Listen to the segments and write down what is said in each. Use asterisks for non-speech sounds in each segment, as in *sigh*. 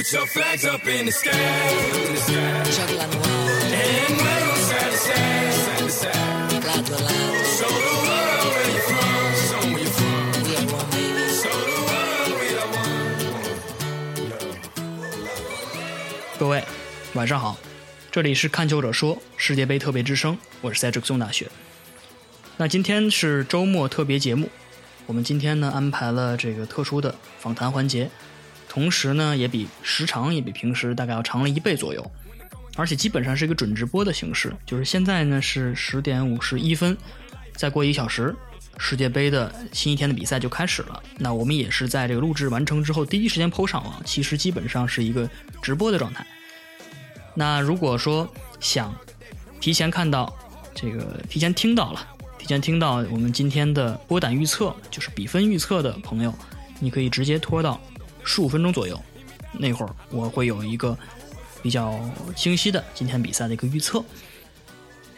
Put your flags up in the sky, in the sky. And wave side to side, side to side. Show the world where you're from, show 'em where you're from. Show the world we are one. 各位，晚上好，这里是看球者说世界杯特别之声，我是在浙松大学。那今天是周末特别节目，我们今天呢安排了这个特殊的访谈环节，同时呢也比时长也比平时大概要长了一倍左右，而且基本上是一个准直播的形式，就是现在呢是十点五十一分，再过一小时。世界杯的新一天的比赛就开始了，那我们也是在这个录制完成之后第一时间抛上网，其实基本上是一个直播的状态。那如果说想提前看到这个，提前听到了，提前听到我们今天的波胆预测，就是比分预测的朋友，你可以直接拖到十五分钟左右，那会儿我会有一个比较清晰的今天比赛的一个预测。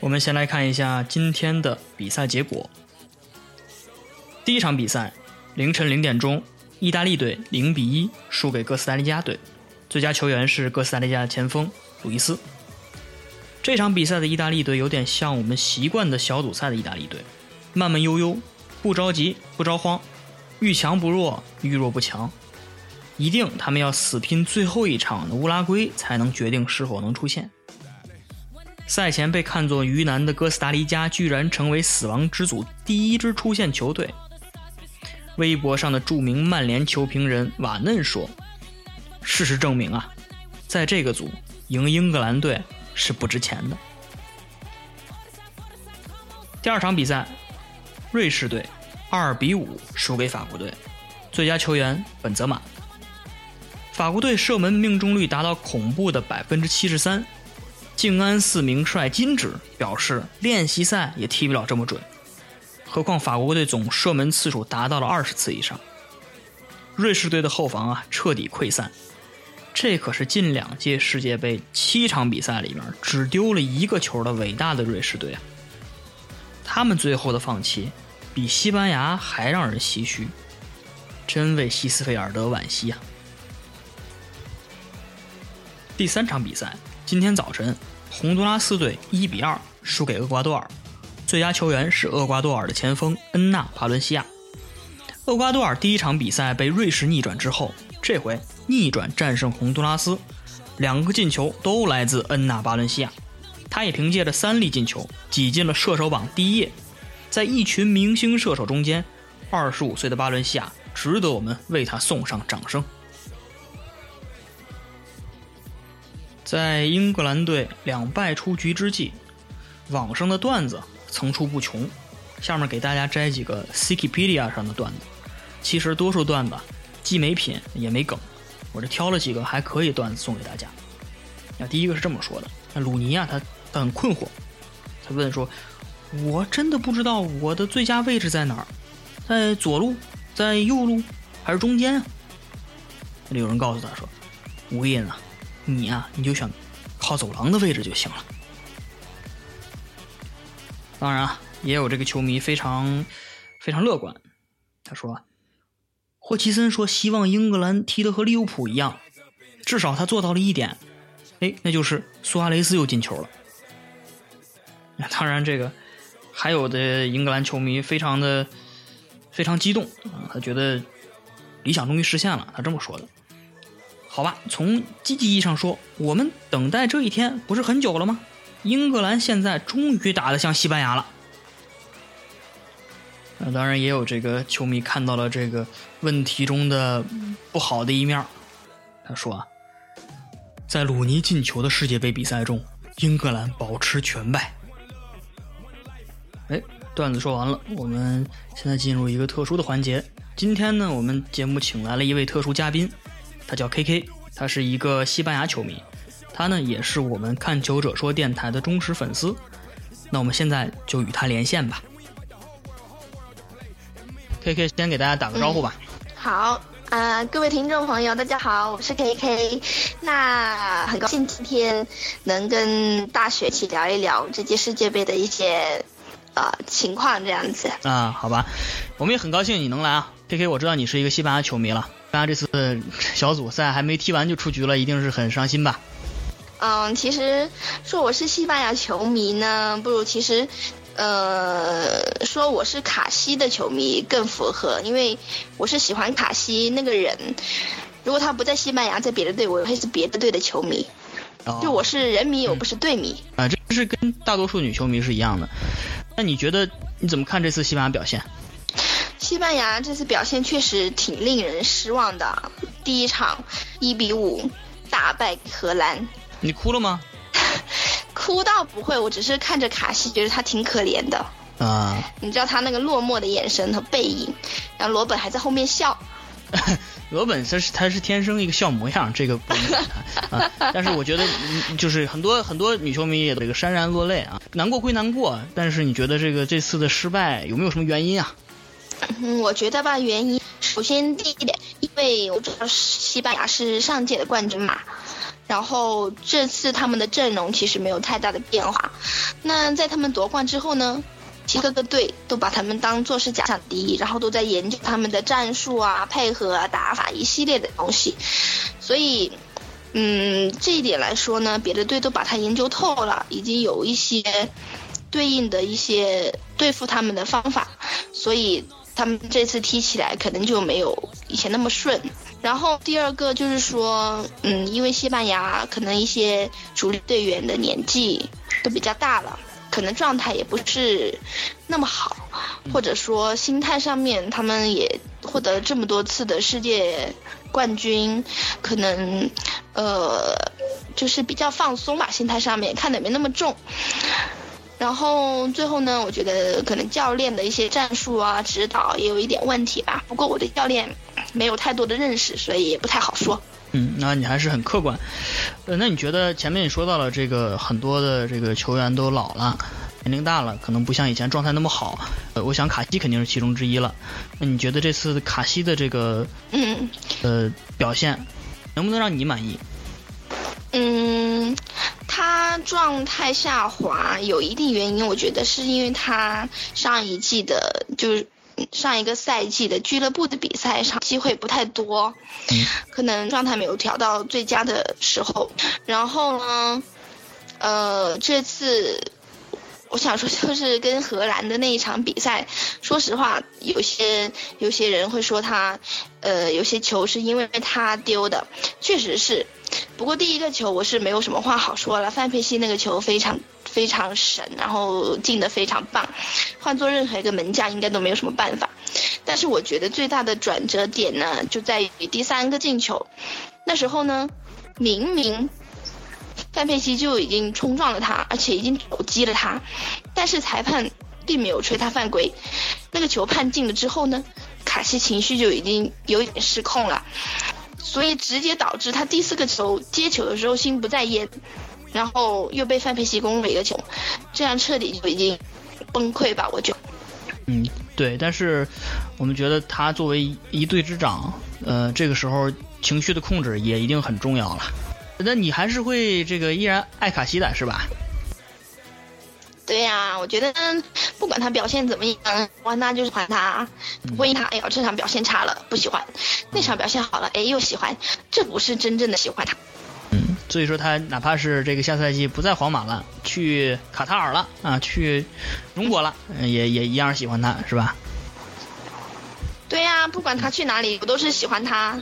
我们先来看一下今天的比赛结果。第一场比赛，凌晨零点钟，意大利队零比一输给哥斯达黎加队，最佳球员是哥斯达黎加的前锋鲁伊斯。这场比赛的意大利队有点像我们习惯的小组赛的意大利队，慢慢悠悠，不着急，不着慌，遇强不弱，遇弱不强。一定他们要死拼最后一场的乌拉圭，才能决定是否能出线。赛前被看作鱼腩的哥斯达黎加，居然成为死亡之组第一支出线球队。微博上的著名曼联球评人瓦嫩说：“事实证明啊，在这个组赢英格兰队是不值钱的。”第二场比赛，瑞士队二比五输给法国队，最佳球员本泽马。法国队射门命中率达到恐怖的百分之七十三，静安寺名帅金指表示，练习赛也踢不了这么准。何况法国队总射门次数达到了二十次以上，瑞士队的后防啊彻底溃散，这可是近两届世界杯七场比赛里面只丢了一个球的伟大的瑞士队啊！他们最后的放弃比西班牙还让人唏嘘，真为西斯菲尔德惋惜啊！第三场比赛，今天早晨，洪都拉斯队一比二输给厄瓜多尔。最佳球员是厄瓜多尔的前锋恩纳·巴伦西亚。厄瓜多尔第一场比赛被瑞士逆转之后，这回逆转战胜洪都拉斯，两个进球都来自恩纳·巴伦西亚。他也凭借着三粒进球挤进了射手榜第一页，在一群明星射手中间，二十五岁的巴伦西亚值得我们为他送上掌声。在英格兰队两败出局之际，网上的段子。层出不穷，下面给大家摘几个 Wikipedia 上的段子。其实多数段子既没品也没梗，我这挑了几个还可以段子送给大家。那第一个是这么说的：那鲁尼啊，他很困惑，他问说：“我真的不知道我的最佳位置在哪儿，在左路，在右路，还是中间啊？”那里有人告诉他说：“无印啊，你啊，你就选靠走廊的位置就行了。”当然啊，也有这个球迷非常非常乐观。他说：“霍奇森说希望英格兰踢得和利物浦一样，至少他做到了一点，哎，那就是苏亚雷斯又进球了。”当然，这个还有的英格兰球迷非常的非常激动啊，他觉得理想终于实现了。他这么说的。好吧，从积极意义上说，我们等待这一天不是很久了吗？英格兰现在终于打得像西班牙了。那当然也有这个球迷看到了这个问题中的不好的一面。他说啊，在鲁尼进球的世界杯比赛中，英格兰保持全败。哎，段子说完了，我们现在进入一个特殊的环节。今天呢，我们节目请来了一位特殊嘉宾，他叫 K K，他是一个西班牙球迷。他呢也是我们看球者说电台的忠实粉丝，那我们现在就与他连线吧。K K 先给大家打个招呼吧。好，啊，各位听众朋友，大家好，我是 K K。那很高兴今天能跟大学一起聊一聊这届世界杯的一些呃情况，这样子。啊，好吧，我们也很高兴你能来啊，K K，我知道你是一个西班牙球迷了。班牙这次 *laughs* 小组赛还没踢完就出局了，一定是很伤心吧？嗯，其实说我是西班牙球迷呢，不如其实，呃，说我是卡西的球迷更符合，因为我是喜欢卡西那个人。如果他不在西班牙，在别的队，我会是别的队的球迷。就我是人迷，我不是队迷。啊，这是跟大多数女球迷是一样的。那你觉得你怎么看这次西班牙表现？西班牙这次表现确实挺令人失望的。第一场一比五大败荷兰，你哭了吗？*laughs* 哭倒不会，我只是看着卡西，觉得他挺可怜的。啊，*laughs* 你知道他那个落寞的眼神和背影，然后罗本还在后面笑。*laughs* 罗本他是他是天生一个笑模样，这个不能谈啊。但是我觉得，就是很多很多女球迷也这个潸然落泪啊，难过归难过，但是你觉得这个这次的失败有没有什么原因啊？嗯，我觉得吧，原因首先第一点，因为我知道西班牙是上届的冠军嘛，然后这次他们的阵容其实没有太大的变化。那在他们夺冠之后呢，各个队都把他们当做是假想敌，然后都在研究他们的战术啊、配合啊、打法一系列的东西。所以，嗯，这一点来说呢，别的队都把他研究透了，已经有一些对应的一些对付他们的方法，所以。他们这次踢起来可能就没有以前那么顺，然后第二个就是说，嗯，因为西班牙可能一些主力队员的年纪都比较大了，可能状态也不是那么好，或者说心态上面他们也获得了这么多次的世界冠军，可能呃就是比较放松吧，心态上面看得没那么重。然后最后呢，我觉得可能教练的一些战术啊、指导也有一点问题吧。不过我对教练没有太多的认识，所以也不太好说。嗯，那你还是很客观。呃，那你觉得前面你说到了这个很多的这个球员都老了，年龄大了，可能不像以前状态那么好。呃，我想卡西肯定是其中之一了。那你觉得这次卡西的这个嗯呃表现能不能让你满意？他状态下滑有一定原因，我觉得是因为他上一季的，就是上一个赛季的俱乐部的比赛上机会不太多，可能状态没有调到最佳的时候。然后呢，呃，这次我想说就是跟荷兰的那一场比赛，说实话，有些有些人会说他，呃，有些球是因为他丢的，确实是。不过第一个球我是没有什么话好说了，范佩西那个球非常非常神，然后进的非常棒，换做任何一个门将应该都没有什么办法。但是我觉得最大的转折点呢，就在于第三个进球，那时候呢，明明范佩西就已经冲撞了他，而且已经肘击了他，但是裁判并没有吹他犯规，那个球判进了之后呢，卡西情绪就已经有点失控了。所以直接导致他第四个球接球的时候心不在焉，然后又被范佩西攻了一个球，这样彻底就已经崩溃吧？我就，嗯，对，但是我们觉得他作为一队之长，呃，这个时候情绪的控制也一定很重要了。那你还是会这个依然爱卡西的是吧？对呀，我觉得不管他表现怎么样，欢他就是欢他，不会因他哎呀这场表现差了不喜欢，那场表现好了哎又喜欢，这不是真正的喜欢他。嗯，所以说他哪怕是这个下赛季不在皇马了，去卡塔尔了啊，去中国了，也也一样喜欢他是吧？对呀，不管他去哪里，我都是喜欢他。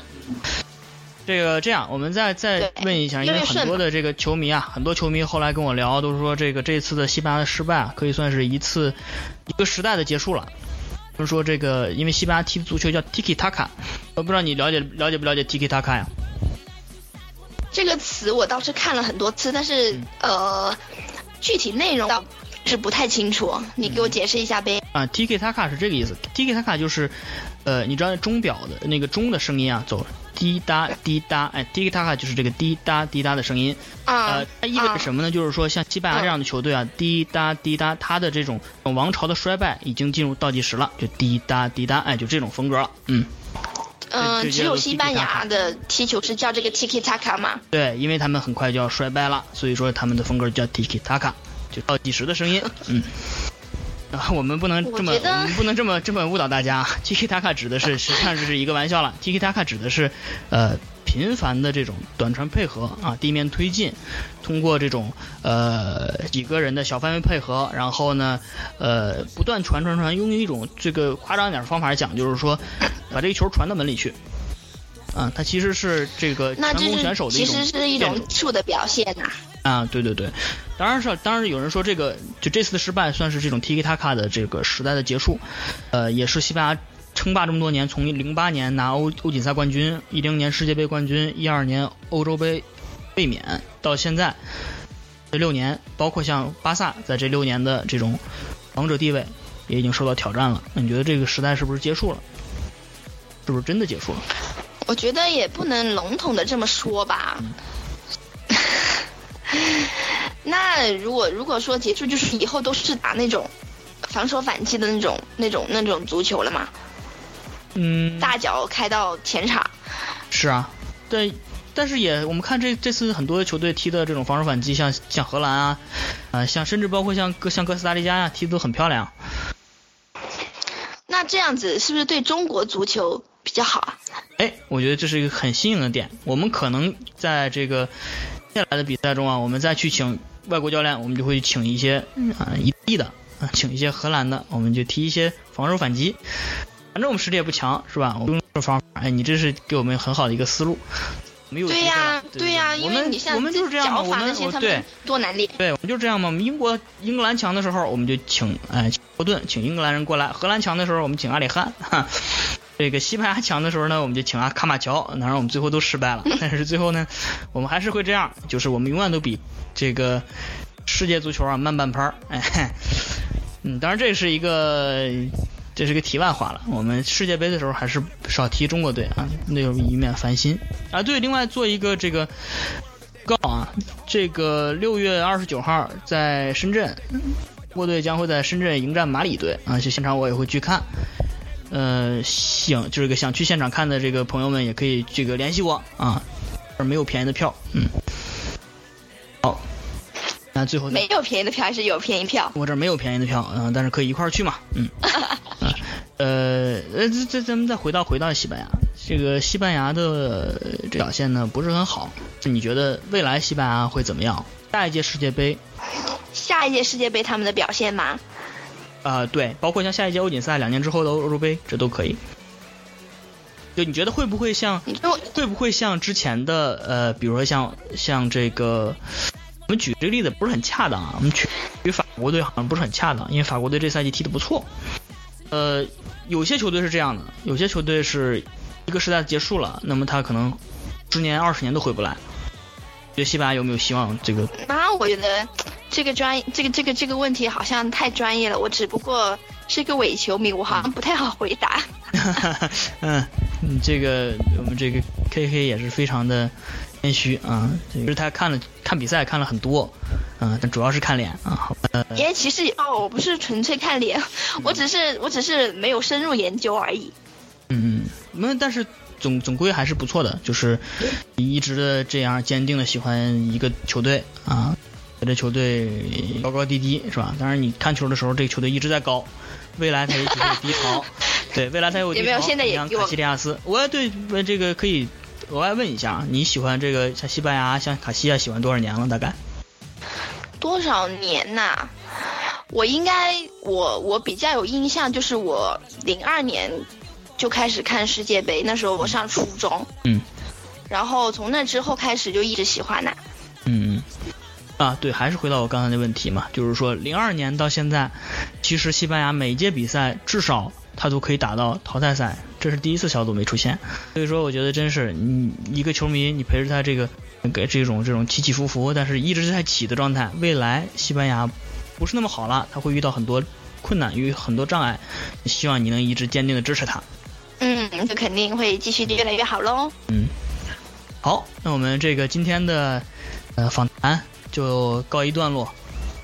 这个这样，我们再再问一下，因为很多的这个球迷啊，很多球迷后来跟我聊，都是说这个这次的西班牙的失败啊，可以算是一次一个时代的结束了。就是说这个，因为西班牙踢足球叫 Tiki Taka，我不知道你了解了解不了解 Tiki Taka 呀？这个词我倒是看了很多次，但是呃，具体内容倒是不太清楚，你给我解释一下呗。啊，Tiki Taka 是这个意思，Tiki Taka 就是，呃，你知道钟表的那个钟的声音啊，走。滴答滴答，哎，滴答就是这个滴答滴答的声音，呃，它意味着什么呢？就是说，像西班牙这样的球队啊，滴答滴答，它的这种王朝的衰败已经进入倒计时了，就滴答滴答，哎，就这种风格了，嗯。嗯，只有西班牙的踢球是叫这个 tiki taka 吗？对，因为他们很快就要衰败了，所以说他们的风格叫 tiki taka，就倒计时的声音，嗯。*laughs* 啊，我们不能这么，我们不能这么这么误导大家。*laughs* Tiki Taka 指的是，实际上这是一个玩笑了。*laughs* Tiki Taka 指的是，呃，频繁的这种短传配合啊，地面推进，通过这种呃几个人的小范围配合，然后呢，呃，不断传传传，用一种这个夸张点的方法讲，就是说，把这个球传到门里去。啊，它其实是这个成功选手的一种，其实是一种术的表现呐。啊，对对对，当然是，当然有人说这个就这次的失败算是这种 Tiki Taka 的这个时代的结束，呃，也是西班牙称霸这么多年，从零八年拿欧欧锦赛冠军，一零年世界杯冠军，一二年欧洲杯卫冕，到现在这六年，包括像巴萨在这六年的这种王者地位也已经受到挑战了。那你觉得这个时代是不是结束了？是不是真的结束了？我觉得也不能笼统的这么说吧。*laughs* 那如果如果说结束，就是以后都是打那种防守反击的那种那种那种足球了嘛？嗯。大脚开到前场。是啊，对，但是也我们看这这次很多球队踢的这种防守反击，像像荷兰啊，啊，像甚至包括像哥像哥斯达黎加呀，踢的都很漂亮。那这样子是不是对中国足球比较好啊？哎，我觉得这是一个很新颖的点。我们可能在这个接下来的比赛中啊，我们再去请外国教练，我们就会请一些啊一地的啊，请一些荷兰的，我们就踢一些防守反击。反正我们实力也不强，是吧？我们用这方法，哎，你这是给我们很好的一个思路。没有对呀，对呀，因为你像我们就是这样嘛，我们对多难练。对，我们就这样嘛。我们英国英格兰强的时候，我们就请哎霍顿，请英格兰人过来；荷兰强的时候，我们请阿里汉。哈。这个西班牙强的时候呢，我们就请阿卡马乔，当然我们最后都失败了。*laughs* 但是最后呢，我们还是会这样，就是我们永远都比这个世界足球啊慢半拍儿。哎，嗯，当然这是一个这是个题外话了。我们世界杯的时候还是少提中国队啊，那有以免烦心啊。对，另外做一个这个告啊，这个六月二十九号在深圳，中国队将会在深圳迎战马里队啊，就现场我也会去看。呃，想就是个想去现场看的这个朋友们，也可以这个联系我啊，而没有便宜的票，嗯，好，那最后没有便宜的票还是有便宜票？我这没有便宜的票，嗯，但是可以一块儿去嘛，嗯，呃，呃，这这咱们再回到回到西班牙，这个西班牙的表现呢不是很好，你觉得未来西班牙会怎么样？下一届世界杯？下一届世界杯他们的表现吗？啊，对，包括像下一届欧锦赛，两年之后的欧洲杯，这都可以。就你觉得会不会像，会不会像之前的呃，比如说像像这个，我们举这个例子不是很恰当啊。我们举举法国队好像不是很恰当，因为法国队这赛季踢得不错。呃，有些球队是这样的，有些球队是一个时代结束了，那么他可能十年、二十年都回不来。觉得西班牙有没有希望？这个？那我觉得。这个专这个这个这个问题好像太专业了，我只不过是一个伪球迷，我好像不太好回答。*laughs* 嗯，这个我们这个 K K 也是非常的谦虚啊，就是他看了看比赛看了很多，嗯，但主要是看脸啊。因为其实哦，我不是纯粹看脸，*laughs* 我只是我只是没有深入研究而已。嗯嗯，没，但是总总归还是不错的，就是你一直的这样坚定的喜欢一个球队啊。这球队高高低低是吧？当然你看球的时候，这个球队一直在高，未来它也会低潮。*laughs* 对，未来它有低潮。像卡西利亚斯，我对问这个可以额外问一下，你喜欢这个像西班牙像卡西亚喜欢多少年了？大概多少年呐？我应该我我比较有印象，就是我零二年就开始看世界杯，那时候我上初中。嗯。然后从那之后开始就一直喜欢呐。嗯嗯。啊，对，还是回到我刚才的问题嘛，就是说零二年到现在，其实西班牙每一届比赛至少他都可以打到淘汰赛，这是第一次小组没出现，所以说我觉得真是你一个球迷，你陪着他这个给这种这种起起伏伏，但是一直在起的状态，未来西班牙不是那么好了，他会遇到很多困难与很多障碍，希望你能一直坚定的支持他。嗯，就肯定会继续越来越好喽。嗯，好，那我们这个今天的呃访谈。就告一段落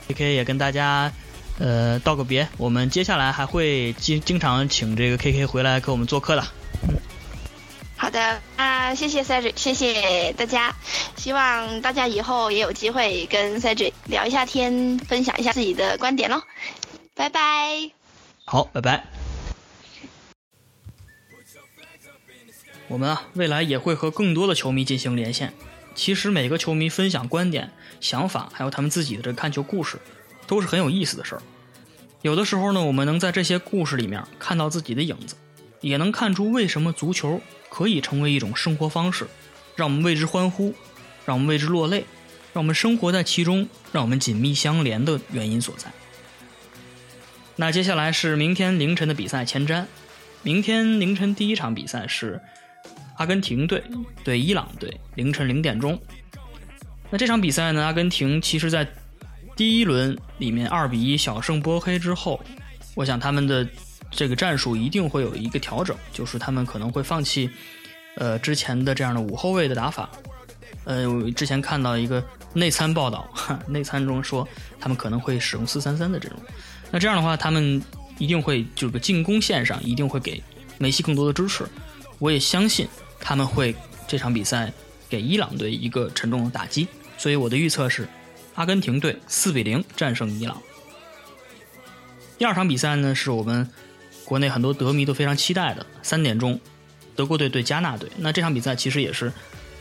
，K K 也跟大家呃道个别。我们接下来还会经经常请这个 K K 回来给我们做客的。好的，啊，谢谢 Cedric，谢谢大家。希望大家以后也有机会跟 Cedric 聊一下天，分享一下自己的观点喽。拜拜。好，拜拜。我们啊，未来也会和更多的球迷进行连线。其实每个球迷分享观点、想法，还有他们自己的这看球故事，都是很有意思的事儿。有的时候呢，我们能在这些故事里面看到自己的影子，也能看出为什么足球可以成为一种生活方式，让我们为之欢呼，让我们为之落泪，让我们生活在其中，让我们紧密相连的原因所在。那接下来是明天凌晨的比赛前瞻。明天凌晨第一场比赛是阿根廷队对伊朗队，凌晨零点钟。那这场比赛呢，阿根廷其实在第一轮里面二比一小胜波黑之后，我想他们的这个战术一定会有一个调整，就是他们可能会放弃呃之前的这样的五后卫的打法。呃，我之前看到一个内参报道，*laughs* 内参中说他们可能会使用四三三的阵容。那这样的话，他们一定会这个进攻线上一定会给梅西更多的支持。我也相信他们会这场比赛给伊朗队一个沉重的打击。所以我的预测是，阿根廷队四比零战胜伊朗。第二场比赛呢，是我们国内很多德迷都非常期待的三点钟，德国队对加纳队。那这场比赛其实也是，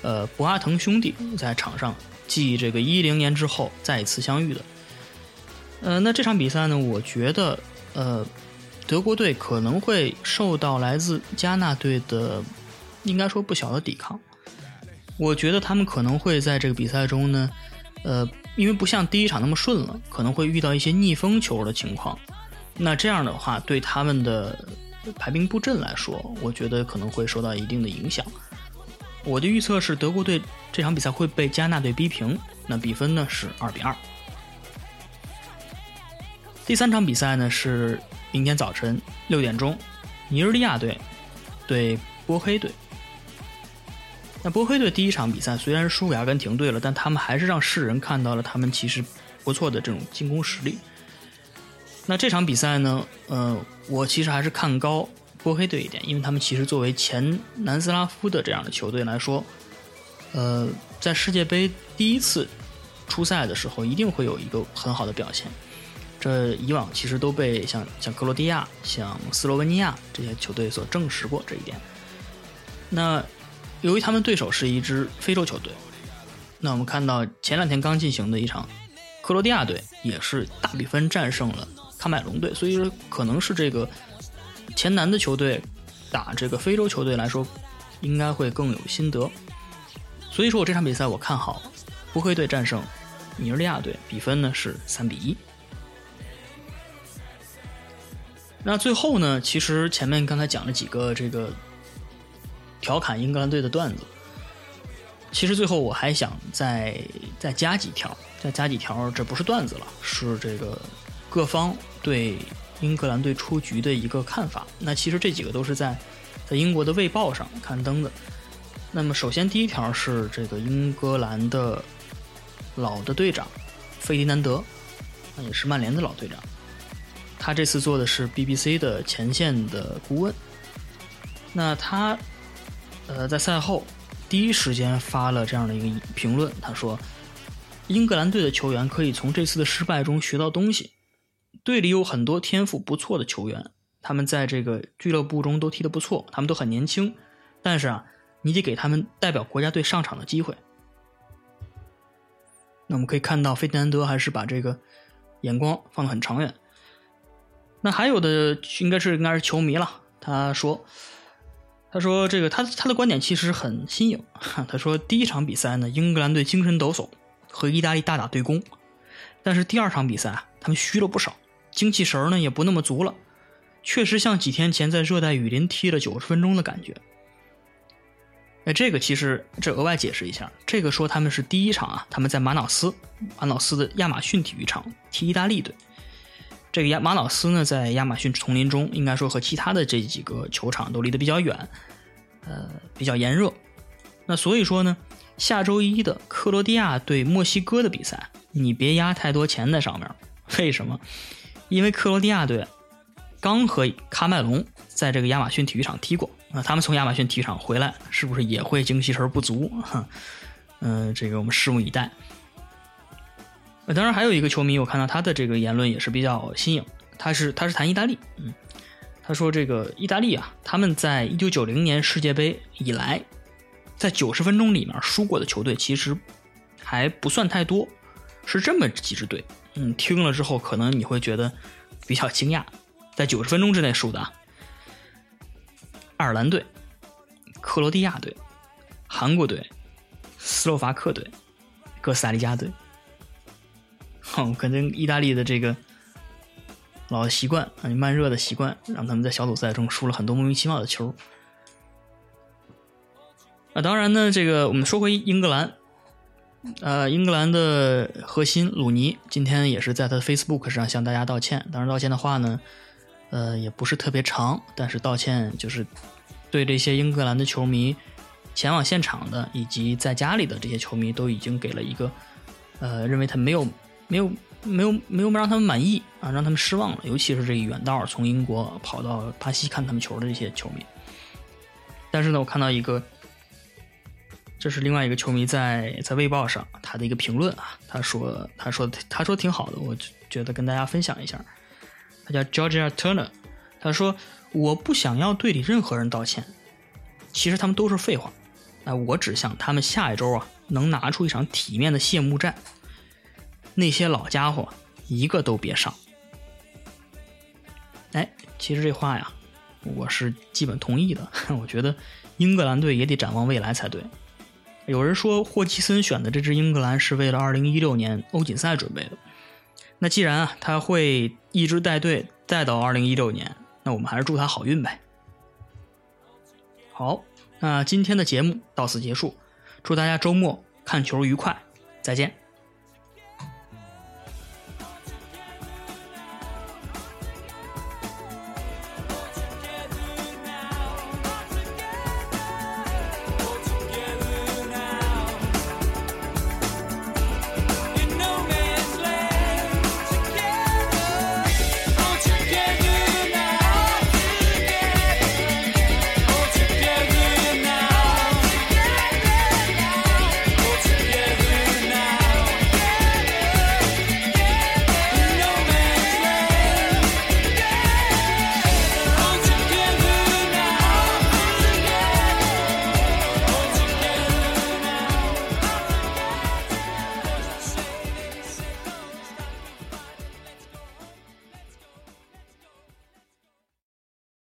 呃，博阿滕兄弟在场上继这个一零年之后再一次相遇的。呃，那这场比赛呢，我觉得，呃，德国队可能会受到来自加纳队的，应该说不小的抵抗。我觉得他们可能会在这个比赛中呢，呃，因为不像第一场那么顺了，可能会遇到一些逆风球的情况。那这样的话，对他们的排兵布阵来说，我觉得可能会受到一定的影响。我的预测是，德国队这场比赛会被加纳队逼平，那比分呢是二比二。第三场比赛呢是明天早晨六点钟，尼日利亚队对波黑队。那波黑队第一场比赛虽然输给阿根廷队了，但他们还是让世人看到了他们其实不错的这种进攻实力。那这场比赛呢，呃，我其实还是看高波黑队一点，因为他们其实作为前南斯拉夫的这样的球队来说，呃，在世界杯第一次出赛的时候，一定会有一个很好的表现。这以往其实都被像像克罗地亚、像斯洛文尼亚这些球队所证实过这一点。那由于他们对手是一支非洲球队，那我们看到前两天刚进行的一场，克罗地亚队也是大比分战胜了喀麦隆队，所以说可能是这个前南的球队打这个非洲球队来说，应该会更有心得。所以说我这场比赛我看好波黑队战胜尼日利亚队，比分呢是三比一。那最后呢？其实前面刚才讲了几个这个调侃英格兰队的段子，其实最后我还想再再加几条，再加几条，这不是段子了，是这个各方对英格兰队出局的一个看法。那其实这几个都是在在英国的《卫报》上刊登的。那么首先第一条是这个英格兰的老的队长费迪南德，那也是曼联的老队长。他这次做的是 BBC 的前线的顾问，那他，呃，在赛后第一时间发了这样的一个评论，他说：“英格兰队的球员可以从这次的失败中学到东西，队里有很多天赋不错的球员，他们在这个俱乐部中都踢得不错，他们都很年轻，但是啊，你得给他们代表国家队上场的机会。”那我们可以看到，费迪南德还是把这个眼光放得很长远。那还有的应该是应该是球迷了。他说：“他说这个他他的观点其实很新颖。他说第一场比赛呢，英格兰队精神抖擞，和意大利大打对攻。但是第二场比赛啊，他们虚了不少，精气神呢也不那么足了。确实像几天前在热带雨林踢了九十分钟的感觉。哎，这个其实这额外解释一下，这个说他们是第一场啊，他们在马瑙斯马瑙斯的亚马逊体育场踢意大利队。”这个亚马瑙斯呢，在亚马逊丛林中，应该说和其他的这几个球场都离得比较远，呃，比较炎热。那所以说呢，下周一的克罗地亚对墨西哥的比赛，你别压太多钱在上面。为什么？因为克罗地亚队刚和喀麦隆在这个亚马逊体育场踢过，那他们从亚马逊体育场回来，是不是也会精气神不足？*laughs* 嗯，这个我们拭目以待。当然，还有一个球迷，我看到他的这个言论也是比较新颖。他是他是谈意大利，嗯，他说这个意大利啊，他们在一九九零年世界杯以来，在九十分钟里面输过的球队其实还不算太多，是这么几支队。嗯，听了之后可能你会觉得比较惊讶，在九十分钟之内输的，爱尔兰队、克罗地亚队、韩国队、斯洛伐克队、哥斯达黎加队。哼，可能意大利的这个老习惯啊，慢热的习惯，让他们在小组赛中输了很多莫名其妙的球。啊，当然呢，这个我们说回英格兰，呃，英格兰的核心鲁尼今天也是在他的 Facebook 上向大家道歉。当然，道歉的话呢，呃，也不是特别长，但是道歉就是对这些英格兰的球迷、前往现场的以及在家里的这些球迷都已经给了一个，呃，认为他没有。没有没有没有让他们满意啊，让他们失望了。尤其是这个远道从英国跑到巴西看他们球的这些球迷。但是呢，我看到一个，这是另外一个球迷在在卫报上他的一个评论啊，他说他说他说挺好的，我觉得跟大家分享一下。他叫 Georgia Turner，他说我不想要队里任何人道歉，其实他们都是废话。哎，我只想他们下一周啊能拿出一场体面的谢幕战。那些老家伙一个都别上。哎，其实这话呀，我是基本同意的。*laughs* 我觉得英格兰队也得展望未来才对。有人说霍奇森选的这支英格兰是为了2016年欧锦赛准备的。那既然啊他会一直带队带到2016年，那我们还是祝他好运呗。好，那今天的节目到此结束，祝大家周末看球愉快，再见。